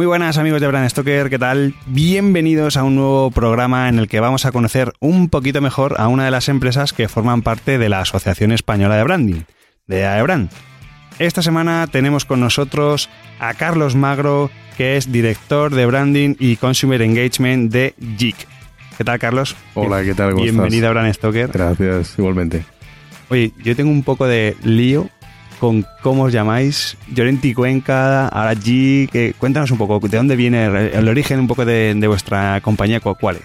Muy buenas amigos de Brand Stoker, ¿qué tal? Bienvenidos a un nuevo programa en el que vamos a conocer un poquito mejor a una de las empresas que forman parte de la Asociación Española de Branding, de AEBRAND. Esta semana tenemos con nosotros a Carlos Magro, que es director de Branding y Consumer Engagement de JIC. ¿Qué tal, Carlos? Hola, ¿qué tal? ¿Cómo Bienvenido estás? a Brand Stoker. Gracias, igualmente. Oye, yo tengo un poco de lío con cómo os llamáis. Llorenti Cuenca, ahora G. que- cuéntanos un poco, ¿de dónde viene el, el origen un poco de, de vuestra compañía? ¿Cu- ¿Cuál es?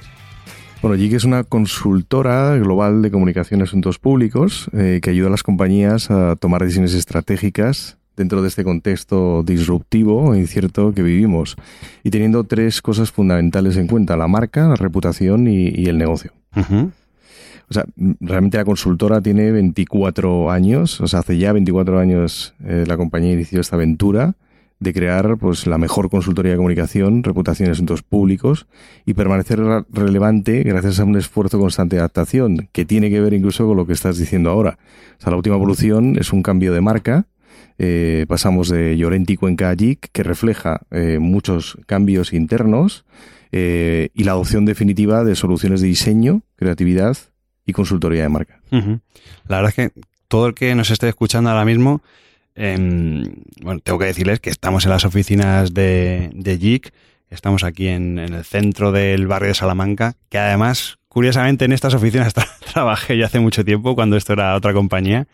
Bueno, JIC es una consultora global de comunicación y asuntos públicos eh, que ayuda a las compañías a tomar decisiones estratégicas dentro de este contexto disruptivo e incierto que vivimos y teniendo tres cosas fundamentales en cuenta, la marca, la reputación y, y el negocio. O sea, m- realmente la consultora tiene 24 años, o sea, hace ya 24 años eh, la compañía inició esta aventura de crear pues la mejor consultoría de comunicación, reputación y asuntos públicos y permanecer relevante gracias a un esfuerzo constante de adaptación que tiene que ver incluso con lo que estás diciendo ahora. O sea, la última evolución es un cambio de marca. Eh, pasamos de Llorenti Cuenca a que refleja eh, muchos cambios internos eh, y la adopción definitiva de soluciones de diseño, creatividad y consultoría de marca. La verdad es que todo el que nos esté escuchando ahora mismo, em, bueno, tengo que decirles que estamos en las oficinas de, de JIC, estamos aquí en, en el centro del barrio de Salamanca, que además, curiosamente, en estas oficinas tra- trabajé ya hace mucho tiempo, cuando esto era otra compañía.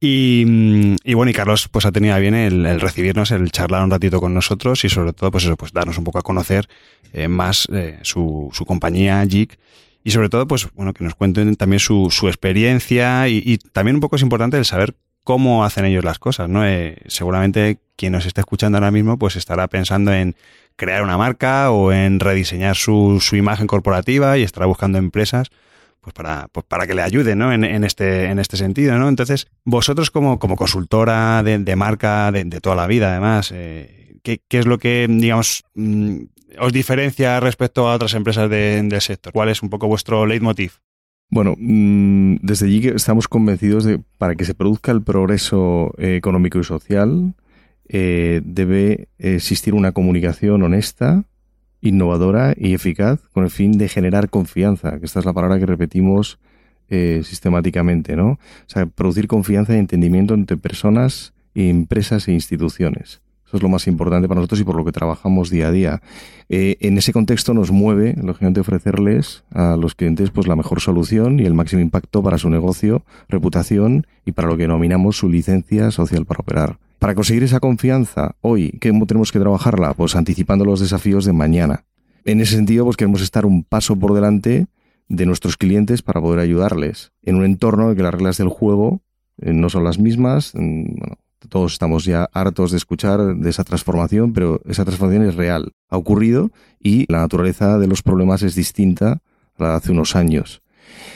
Y, mm, y bueno, y Carlos pues ha tenido bien el, el recibirnos, el charlar un ratito con nosotros y sobre todo pues eso, pues darnos un poco a conocer eh, más eh, su, su compañía JIC y sobre todo, pues bueno, que nos cuenten también su, su experiencia y, también un poco es importante el saber cómo hacen ellos las cosas, ¿no? Eh, seguramente quien nos esté escuchando ahora mismo, pues estará pensando en crear una marca o en rediseñar su, su imagen corporativa y estará buscando empresas pues para, pues para que le ayuden, ¿no? En, en este, en este sentido, ¿no? Entonces, vosotros como, como consultora de, de marca de, de toda la vida, además, eh, ¿qué, qué es lo que, digamos, mm, os diferencia respecto a otras empresas de- del sector? ¿Cuál es un poco vuestro leitmotiv? Bueno, mm, desde allí que estamos convencidos de para que se produzca el progreso eh, económico y social eh, debe existir una comunicación honesta, innovadora y eficaz con el fin de generar confianza, que esta es la palabra que repetimos eh, sistemáticamente, ¿no? O sea, producir confianza y entendimiento entre personas, empresas e instituciones. Eso es lo más importante para nosotros y por lo que trabajamos día a día. Eh, en ese contexto nos mueve, lógicamente, ofrecerles a los clientes pues la mejor solución y el máximo impacto para su negocio, reputación y para lo que denominamos su licencia social para operar. Para conseguir esa confianza, hoy, ¿cómo tenemos que trabajarla? Pues anticipando los desafíos de mañana. En ese sentido, pues queremos estar un paso por delante de nuestros clientes para poder ayudarles en un entorno en que las reglas del juego eh, no son las mismas. Bueno, todos estamos ya hartos de escuchar de esa transformación, pero esa transformación es real. Ha ocurrido y la naturaleza de los problemas es distinta a la de hace unos años.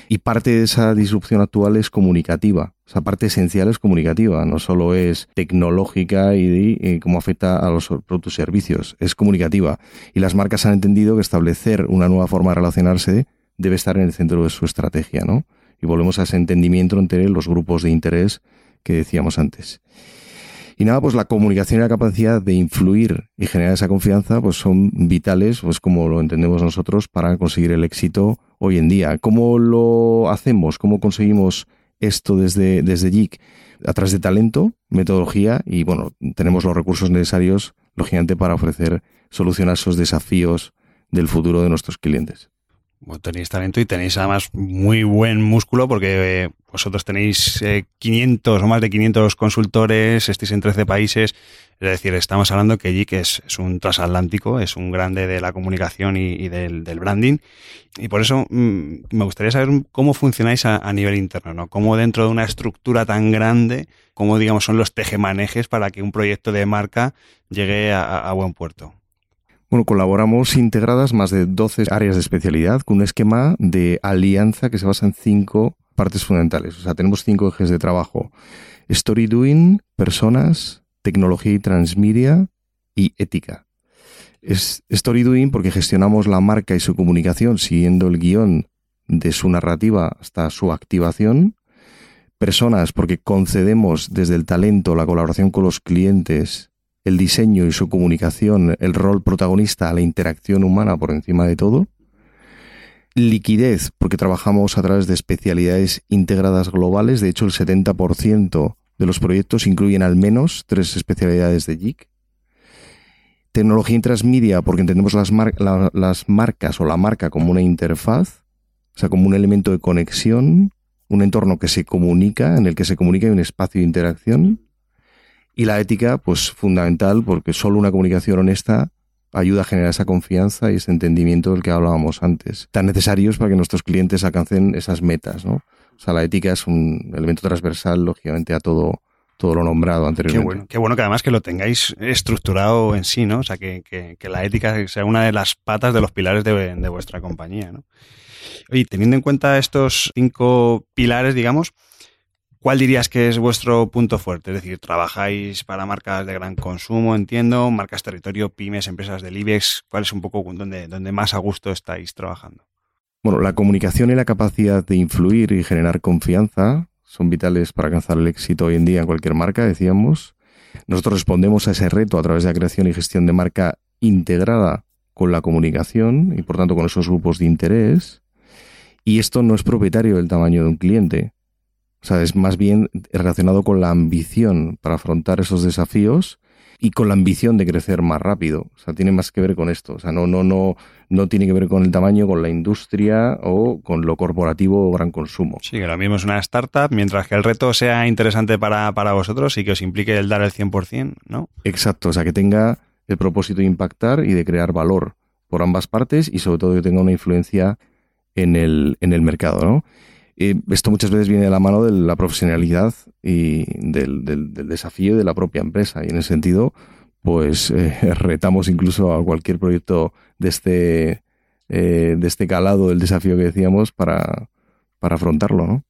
Y parte de esa disrupción actual es comunicativa. Esa parte esencial es comunicativa, no solo es tecnológica y, y cómo afecta a los productos y servicios, es comunicativa. Y las marcas han entendido que establecer una nueva forma de relacionarse debe estar en el centro de su estrategia, ¿no? Y volvemos a ese entendimiento entre los grupos de interés que decíamos antes. Y nada, pues la comunicación y la capacidad de influir y generar esa confianza, pues son vitales, pues como lo entendemos nosotros, para conseguir el éxito hoy en día. ¿Cómo lo hacemos? ¿Cómo conseguimos esto desde, desde JIC? A través de talento, metodología y, bueno, tenemos los recursos necesarios, lógicamente, para ofrecer solución a esos desafíos del futuro de nuestros clientes. Tenéis talento y tenéis además muy buen músculo porque eh, vosotros tenéis 500 o más de 500 consultores, estáis en 13 países. Es decir, estamos hablando que JIC es, es un transatlántico, es un grande de la comunicación y, del, branding. Y por eso mm, me gustaría saber cómo funcionáis a, nivel interno, ¿no? Cómo dentro de una estructura tan grande, cómo digamos son los tejemanejes para que un proyecto de marca llegue a buen puerto. Bueno, colaboramos integradas más de 12 áreas de especialidad con un esquema de alianza que se basa en cinco partes fundamentales. O sea, tenemos cinco ejes de trabajo. Story doing, personas, tecnología y transmedia y ética. Es story doing porque gestionamos la marca y su comunicación siguiendo el guion de su narrativa hasta su activación. Personas porque concedemos desde el talento la colaboración con los clientes el diseño y su comunicación, el rol protagonista la interacción humana por encima de todo. Liquidez, porque trabajamos a través de especialidades integradas globales. De hecho, el 70% de los proyectos incluyen al menos tres especialidades de JIC. Tecnología y transmedia, porque entendemos las, las marcas o la marca como una interfaz, o sea, como un elemento de conexión, un entorno que se comunica, en el que se comunica y un espacio de interacción. Y la ética, pues fundamental, porque solo una comunicación honesta ayuda a generar esa confianza y ese entendimiento del que hablábamos antes, tan necesarios para que nuestros clientes alcancen esas metas, ¿no? O sea, la ética es un elemento transversal, lógicamente, a todo, todo lo nombrado anteriormente. Qué bueno, qué bueno que además que lo tengáis estructurado en sí, ¿no? O sea, que, que, la ética sea una de las patas de los pilares de, de vuestra compañía, ¿no? Y teniendo en cuenta estos cinco pilares, digamos, ¿Cuál dirías que es vuestro punto fuerte? Es decir, trabajáis para marcas de gran consumo, entiendo, marcas territorio, pymes, empresas del IBEX. ¿Cuál es un poco donde, donde más a gusto estáis trabajando? Bueno, la comunicación y la capacidad de influir y generar confianza son vitales para alcanzar el éxito hoy en día en cualquier marca, decíamos. Nosotros respondemos a ese reto a través de la creación y gestión de marca integrada con la comunicación y por tanto con esos grupos de interés. Y esto no es propietario del tamaño de un cliente. O sea, es más bien relacionado con la ambición para afrontar esos desafíos y con la ambición de crecer más rápido. O sea, tiene más que ver con esto. O sea, no, no, no, no tiene que ver con el tamaño, con la industria o con lo corporativo o gran consumo. Sí, que ahora mismo es una startup, mientras que el reto sea interesante para, para vosotros y que os implique el dar el 100%, ¿no? Exacto, o sea, que tenga el propósito de impactar y de crear valor por ambas partes y sobre todo que tenga una influencia en el, en el mercado, ¿no? Esto muchas veces viene de la mano de la profesionalidad y del, desafío de la propia empresa. Y en ese sentido, pues eh, retamos incluso a cualquier proyecto de este, eh, de este calado del desafío que decíamos para, para afrontarlo, ¿no?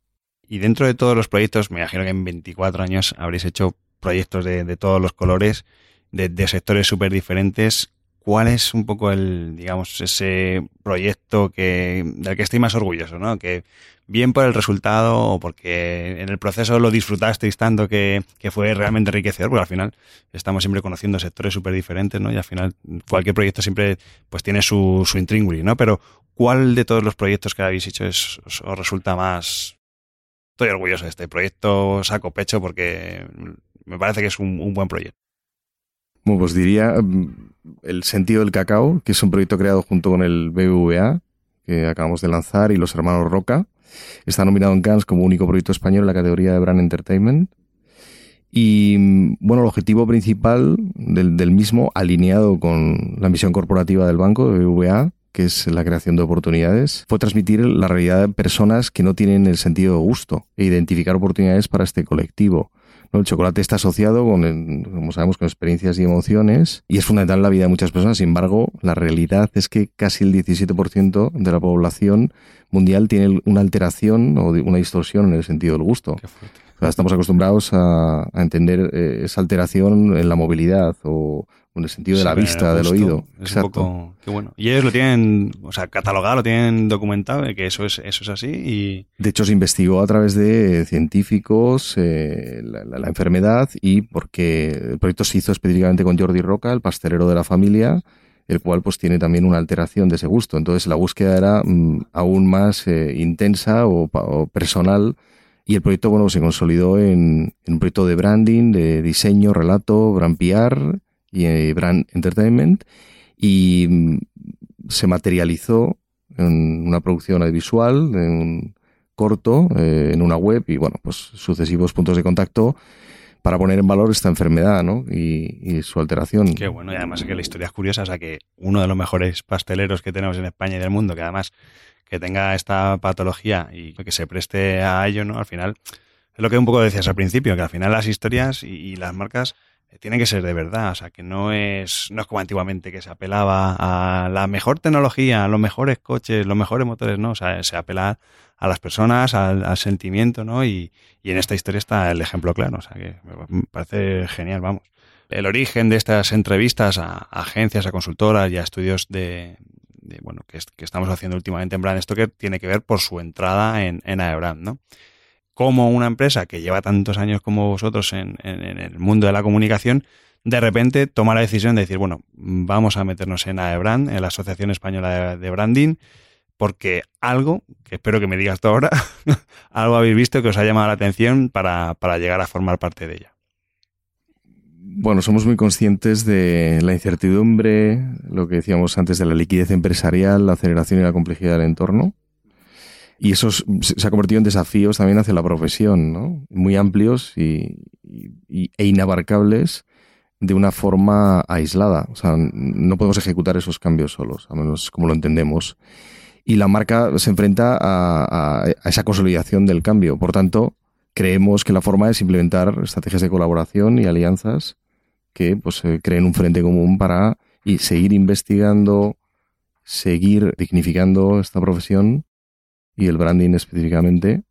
Y dentro de todos los proyectos, me imagino que en 24 años habréis hecho proyectos de, de todos los colores, de, de sectores súper diferentes. ¿Cuál es un poco el, digamos, ese proyecto que, del que estoy más orgulloso, ¿no? Que bien por el resultado o porque en el proceso lo disfrutasteis tanto que, fue realmente enriquecedor, porque al final estamos siempre conociendo sectores súper diferentes, ¿no? Y al final cualquier proyecto siempre pues tiene su, su ¿no? Pero ¿cuál de todos los proyectos que habéis hecho os, resulta más... Estoy orgulloso de este proyecto, saco pecho porque me parece que es un, un buen proyecto. Bueno, pues diría mm, El sentido del cacao, que es un proyecto creado junto con el BBVA, que acabamos de lanzar, y los hermanos Roca, Está nominado en Cannes como único proyecto español en la categoría de Brand Entertainment. Y bueno, el objetivo principal del, mismo, alineado con la misión corporativa del banco, de BVA, que es la creación de oportunidades, fue transmitir la realidad de personas que no tienen el sentido de gusto e identificar oportunidades para este colectivo. El chocolate está asociado con, como sabemos, con experiencias y emociones y es fundamental en la vida de muchas personas. Sin embargo, la realidad es que casi el 17% de la población mundial tiene una alteración o una distorsión en el sentido del gusto. estamos acostumbrados a, entender eh, esa alteración en la movilidad o, en el sentido de la vista, del oído. Exacto. qué bueno. Y ellos lo tienen, o sea, catalogado, lo tienen documentado, que eso es, eso es así. Y... De hecho, se investigó a través de científicos eh, la, enfermedad y porque el proyecto se hizo específicamente con Jordi Roca, el pastelero de la familia, el cual pues tiene también una alteración de ese gusto. Entonces la búsqueda era mm, aún más eh, intensa o, personal y el proyecto bueno se consolidó en, un proyecto de branding, de diseño, relato, brand PR y eh, brand entertainment y mm, se materializó en una producción audiovisual, en un corto, eh, en una web y bueno, pues sucesivos puntos de contacto para poner en valor esta enfermedad ¿no? y, su alteración. Qué bueno, y además es que la historia es curiosa, o sea que uno de los mejores pasteleros que tenemos en España y del mundo, que además que tenga esta patología y que se preste a ello, ¿no? Al final, es lo que un poco decías al principio, que al final las historias y las marcas tiene que ser de verdad, o sea, que no es, no es como antiguamente que se apelaba a la mejor tecnología, a los mejores coches, los mejores motores, no, o sea, se apela a las personas, al, sentimiento, ¿no? Y, y, en esta historia está el ejemplo claro, o sea, que me parece genial, vamos. El origen de estas entrevistas a, agencias, a consultoras y a estudios de, bueno, que, estamos haciendo últimamente en Brand Stoker tiene que ver por su entrada en, en ¿no? Como una empresa que lleva tantos años como vosotros en, el mundo de la comunicación, de repente toma la decisión de decir, bueno, vamos a meternos en AEBRAND, en la Asociación Española de Branding, porque algo, que espero que me digas tú ahora, algo habéis visto que os ha llamado la atención para, para llegar a formar parte de ella. Bueno, somos muy conscientes de la incertidumbre, lo que decíamos antes de la liquidez empresarial, la aceleración y la complejidad del entorno. Y eso se ha convertido en desafíos también hacia la profesión, ¿no? Muy amplios y, e inabarcables de una forma aislada. O sea, no podemos ejecutar esos cambios solos, a menos como lo entendemos. Y la marca se enfrenta a, a, esa consolidación del cambio. Por tanto, creemos que la forma es implementar estrategias de colaboración y alianzas que pues, creen un frente común para y seguir investigando, seguir dignificando esta profesión y el branding específicamente.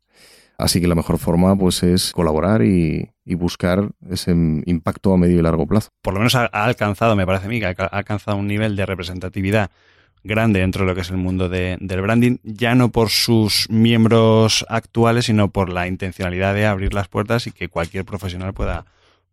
Así que la mejor forma pues es colaborar y, buscar ese impacto a medio y largo plazo. Por lo menos ha, alcanzado, me parece a mí, que ha alcanzado un nivel de representatividad grande dentro de lo que es el mundo del branding, ya no por sus miembros actuales, sino por la intencionalidad de abrir las puertas y que cualquier profesional pueda,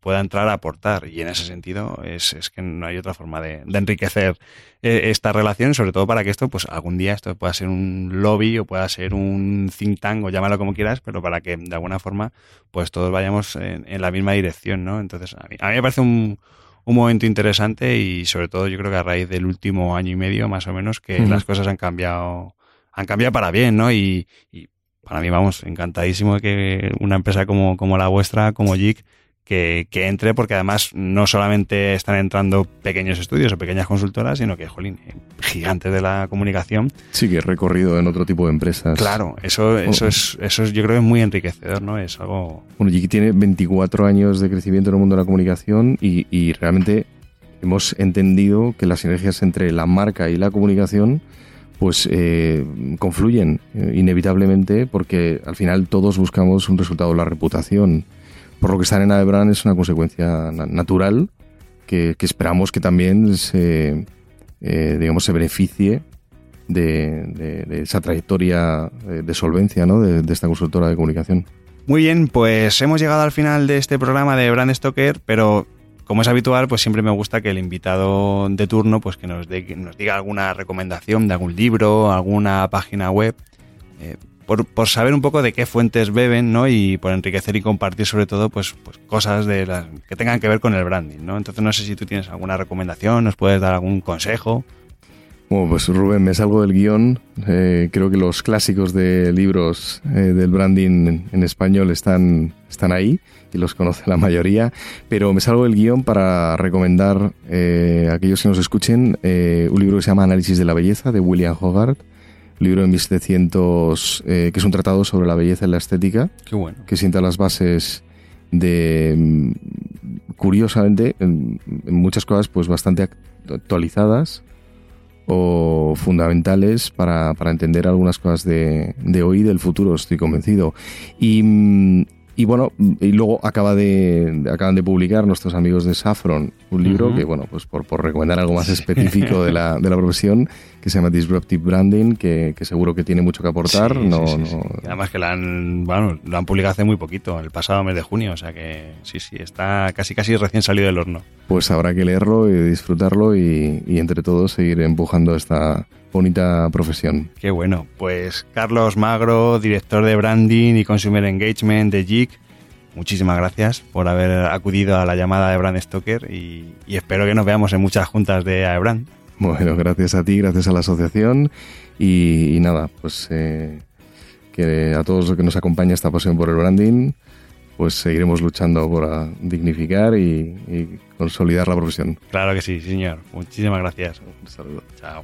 pueda entrar a aportar. Y en ese sentido es, es que no hay otra forma de, enriquecer eh, esta relación, sobre todo para que esto, pues algún día esto pueda ser un lobby o pueda ser un think tank o llámalo como quieras, pero para que de alguna forma pues todos vayamos en, la misma dirección, ¿no? Entonces a mí, a mí me parece un, un momento interesante y sobre todo yo creo que a raíz del último año y medio más o menos que las cosas han cambiado han cambiado para bien, ¿no? Y, y, para mí, vamos, encantadísimo de que una empresa como, como la vuestra, como JIC, que, entre, porque además no solamente están entrando pequeños estudios o pequeñas consultoras, sino que, jolín, gigantes de la comunicación. Sí, que recorrido en otro tipo de empresas. Claro, eso, eso, es, eso es, yo creo que es muy enriquecedor, ¿no? Es algo... Bueno, Jiki tiene 24 años de crecimiento en el mundo de la comunicación y, y realmente hemos entendido que las sinergias entre la marca y la comunicación pues eh, confluyen eh, inevitablemente porque al final todos buscamos un resultado de la reputación por lo que estar en Aebran es una consecuencia natural que, esperamos que también se, eh, digamos, se beneficie de, esa trayectoria de, solvencia ¿no? de, esta consultora de comunicación. Muy bien, pues hemos llegado al final de este programa de Brand Stoker, pero como es habitual, pues siempre me gusta que el invitado de turno pues que nos, nos diga alguna recomendación de algún libro, alguna página web. Eh, por, saber un poco de qué fuentes beben, ¿no? Y por enriquecer y compartir sobre todo, pues, pues cosas de las que tengan que ver con el branding, ¿no? Entonces no sé si tú tienes alguna recomendación, nos puedes dar algún consejo. Bueno, pues Rubén, me salgo del guion. Eh, creo que los clásicos de libros eh, del branding en español están, están ahí y los conoce la mayoría, pero me salgo del guion para recomendar eh, a aquellos que nos escuchen un libro que se llama Análisis de la Belleza de William Hogarth libro de 1700, eh, que es un tratado sobre la belleza y la estética. Qué bueno. Que sienta las bases de, mm, curiosamente, en, muchas cosas pues bastante actualizadas o fundamentales para, para entender algunas cosas de, de, hoy y del futuro, estoy convencido. Y, mm, y bueno, y luego acaba de, acaban de publicar nuestros amigos de Saffron un libro que, bueno, pues por, por, recomendar algo más específico de la, de la profesión, que se llama Disruptive Branding, que, que seguro que tiene mucho que aportar. no, Además que lo han, bueno, lo han publicado hace muy poquito, el pasado mes de junio, o sea que sí, sí, está casi casi recién salido del horno. Pues habrá que leerlo y disfrutarlo y, y entre todos seguir empujando esta bonita profesión. Qué bueno. Pues Carlos Magro, director de Branding y Consumer Engagement de JIC, muchísimas gracias por haber acudido a la llamada de Brand Stoker y, espero que nos veamos en muchas juntas de Aebrand. Bueno, gracias a ti, gracias a la asociación y, nada, pues eh, que a todos los que nos acompaña esta pasión por el branding, pues seguiremos luchando por dignificar y, y consolidar la profesión. Claro que sí, señor. Muchísimas gracias. Un saludo. Chao.